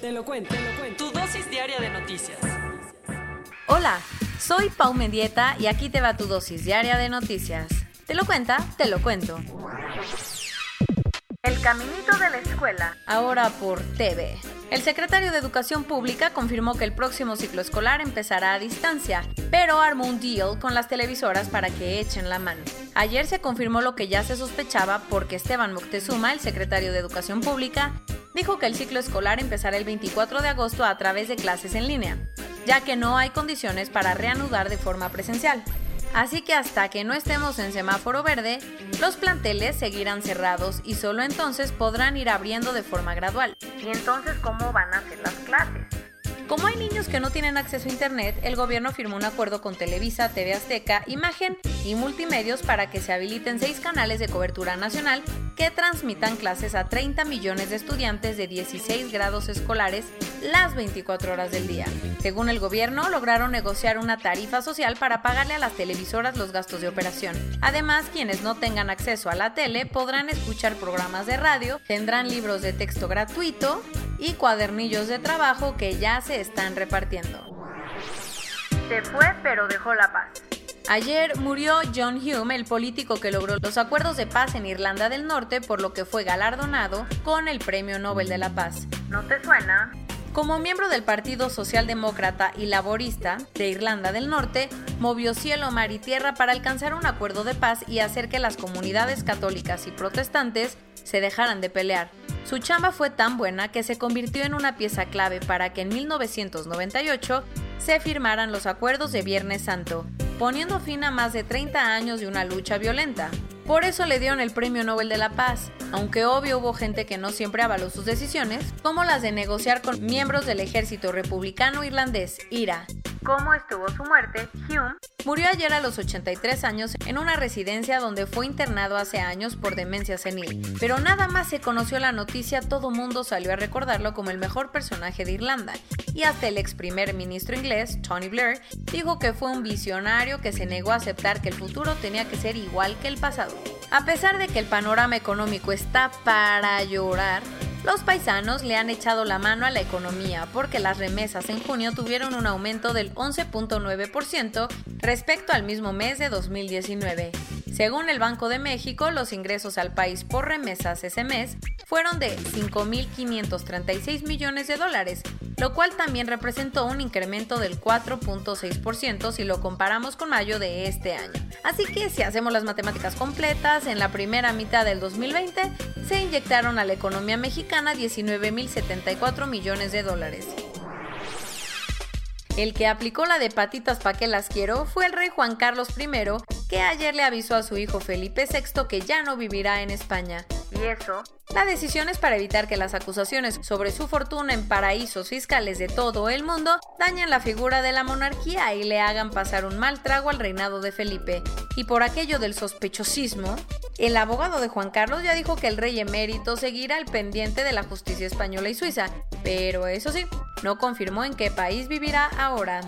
Te lo cuento, te lo cuento. Tu dosis diaria de noticias. Hola, soy Pau Mendieta y aquí te va tu dosis diaria de noticias. ¿Te lo cuenta? Te lo cuento. El caminito de la escuela, ahora por TV. El secretario de Educación Pública confirmó que el próximo ciclo escolar empezará a distancia, pero armó un deal con las televisoras para que echen la mano. Ayer se confirmó lo que ya se sospechaba porque Esteban Moctezuma, el secretario de Educación Pública, dijo que el ciclo escolar empezará el 24 de agosto a través de clases en línea, ya que no hay condiciones para reanudar de forma presencial. Así que hasta que no estemos en semáforo verde, los planteles seguirán cerrados y solo entonces podrán ir abriendo de forma gradual. ¿Y entonces cómo van a ser las clases? Como hay niños que no tienen acceso a Internet, el gobierno firmó un acuerdo con Televisa, TV Azteca, Imagen y Multimedios para que se habiliten seis canales de cobertura nacional que transmitan clases a 30 millones de estudiantes de 16 grados escolares las 24 horas del día. Según el gobierno, lograron negociar una tarifa social para pagarle a las televisoras los gastos de operación. Además, quienes no tengan acceso a la tele podrán escuchar programas de radio, tendrán libros de texto gratuito y cuadernillos de trabajo que ya se están repartiendo. Se fue pero dejó la paz. Ayer murió John Hume, el político que logró los acuerdos de paz en Irlanda del Norte, por lo que fue galardonado con el Premio Nobel de la Paz. ¿No te suena? Como miembro del Partido Socialdemócrata y Laborista de Irlanda del Norte, movió cielo, mar y tierra para alcanzar un acuerdo de paz y hacer que las comunidades católicas y protestantes se dejaran de pelear. Su chamba fue tan buena que se convirtió en una pieza clave para que en 1998 se firmaran los acuerdos de Viernes Santo, poniendo fin a más de 30 años de una lucha violenta. Por eso le dieron el Premio Nobel de la Paz, aunque obvio hubo gente que no siempre avaló sus decisiones, como las de negociar con miembros del ejército republicano irlandés, IRA. ¿Cómo estuvo su muerte? Hume murió ayer a los 83 años en una residencia donde fue internado hace años por demencia senil. Pero nada más se conoció la noticia, todo mundo salió a recordarlo como el mejor personaje de Irlanda. Y hasta el ex primer ministro inglés, Tony Blair, dijo que fue un visionario que se negó a aceptar que el futuro tenía que ser igual que el pasado. A pesar de que el panorama económico está para llorar, los paisanos le han echado la mano a la economía porque las remesas en junio tuvieron un aumento del 11.9% respecto al mismo mes de 2019. Según el Banco de México, los ingresos al país por remesas ese mes fueron de 5.536 millones de dólares, lo cual también representó un incremento del 4.6% si lo comparamos con mayo de este año. Así que si hacemos las matemáticas completas, en la primera mitad del 2020 se inyectaron a la economía mexicana 19.074 millones de dólares. El que aplicó la de patitas pa' que las quiero fue el rey Juan Carlos I, que ayer le avisó a su hijo Felipe VI que ya no vivirá en España. ¿Y eso? La decisión es para evitar que las acusaciones sobre su fortuna en paraísos fiscales de todo el mundo dañen la figura de la monarquía y le hagan pasar un mal trago al reinado de Felipe. Y por aquello del sospechosismo, el abogado de Juan Carlos ya dijo que el rey emérito seguirá al pendiente de la justicia española y suiza, pero eso sí, no confirmó en qué país vivirá ahora.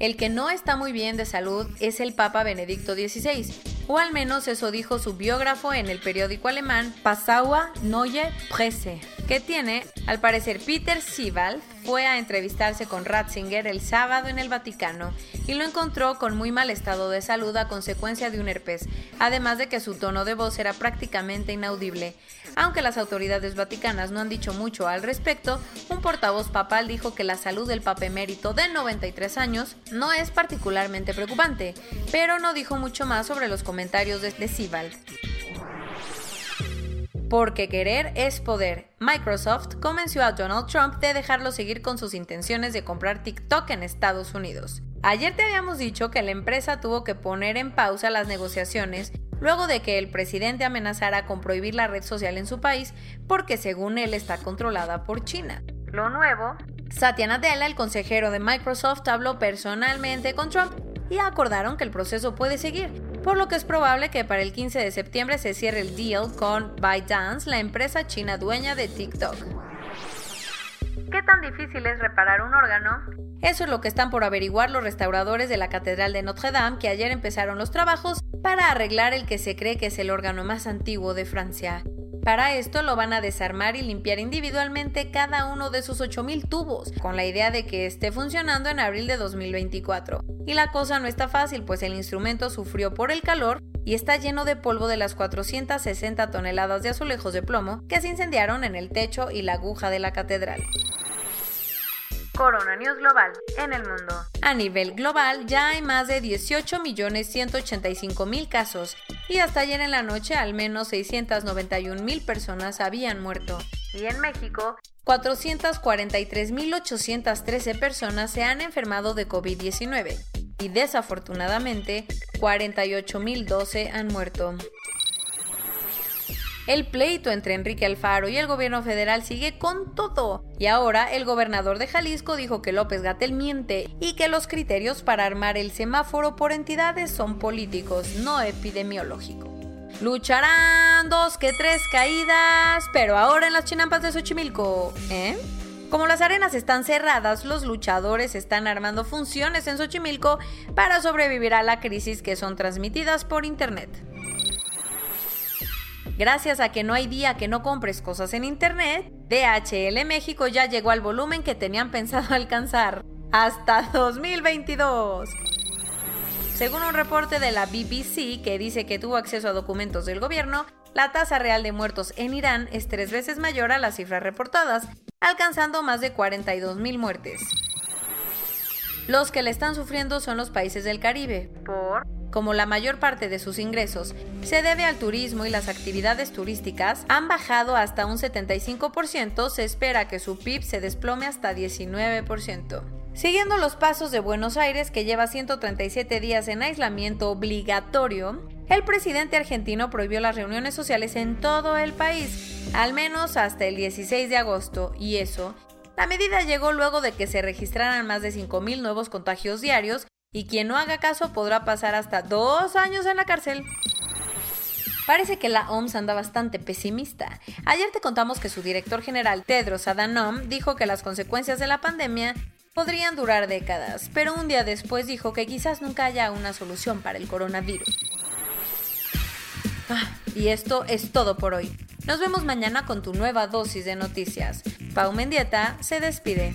El que no está muy bien de salud es el Papa Benedicto XVI, o al menos eso dijo su biógrafo en el periódico alemán Passauer Neue Presse, que tiene, al parecer, Peter Siebald fue a entrevistarse con Ratzinger el sábado en el Vaticano y lo encontró con muy mal estado de salud a consecuencia de un herpes, además de que su tono de voz era prácticamente inaudible. Aunque las autoridades vaticanas no han dicho mucho al respecto, un portavoz papal dijo que la salud del papa emérito de 93 años no es particularmente preocupante, pero no dijo mucho más sobre los comentarios de Siebald. Porque querer es poder. Microsoft convenció a Donald Trump de dejarlo seguir con sus intenciones de comprar TikTok en Estados Unidos. Ayer te habíamos dicho que la empresa tuvo que poner en pausa las negociaciones luego de que el presidente amenazara con prohibir la red social en su país porque según él está controlada por China. Lo nuevo, Satya Nadella, el consejero de Microsoft, habló personalmente con Trump y acordaron que el proceso puede seguir, por lo que es probable que para el 15 de septiembre se cierre el deal con ByteDance, la empresa china dueña de TikTok. ¿Qué tan difícil es reparar un órgano? Eso es lo que están por averiguar los restauradores de la Catedral de Notre Dame, que ayer empezaron los trabajos para arreglar el que se cree que es el órgano más antiguo de Francia. Para esto lo van a desarmar y limpiar individualmente cada uno de sus 8000 tubos, con la idea de que esté funcionando en abril de 2024. Y la cosa no está fácil, pues el instrumento sufrió por el calor y está lleno de polvo de las 460 toneladas de azulejos de plomo que se incendiaron en el techo y la aguja de la catedral. Corona News Global en el mundo. A nivel global ya hay más de 18.185.000 casos y hasta ayer en la noche al menos 691.000 personas habían muerto. Y en México, 443.813 personas se han enfermado de COVID-19 y desafortunadamente 48.012 han muerto. El pleito entre Enrique Alfaro y el gobierno federal sigue con todo. Y ahora el gobernador de Jalisco dijo que López Gatel miente y que los criterios para armar el semáforo por entidades son políticos, no epidemiológicos. Lucharán dos que tres caídas, pero ahora en las chinampas de Xochimilco, ¿eh? Como las arenas están cerradas, los luchadores están armando funciones en Xochimilco para sobrevivir a la crisis que son transmitidas por internet. Gracias a que no hay día que no compres cosas en Internet, DHL México ya llegó al volumen que tenían pensado alcanzar hasta 2022. Según un reporte de la BBC que dice que tuvo acceso a documentos del gobierno, la tasa real de muertos en Irán es tres veces mayor a las cifras reportadas, alcanzando más de 42 mil muertes. Los que le están sufriendo son los países del Caribe, por como la mayor parte de sus ingresos se debe al turismo y las actividades turísticas han bajado hasta un 75%, se espera que su PIB se desplome hasta 19%. Siguiendo los pasos de Buenos Aires, que lleva 137 días en aislamiento obligatorio, el presidente argentino prohibió las reuniones sociales en todo el país, al menos hasta el 16 de agosto, y eso la medida llegó luego de que se registraran más de 5.000 nuevos contagios diarios y quien no haga caso podrá pasar hasta dos años en la cárcel. Parece que la OMS anda bastante pesimista. Ayer te contamos que su director general Tedros Adhanom dijo que las consecuencias de la pandemia podrían durar décadas, pero un día después dijo que quizás nunca haya una solución para el coronavirus. Ah, y esto es todo por hoy. Nos vemos mañana con tu nueva dosis de noticias. Pau Mendieta se despide.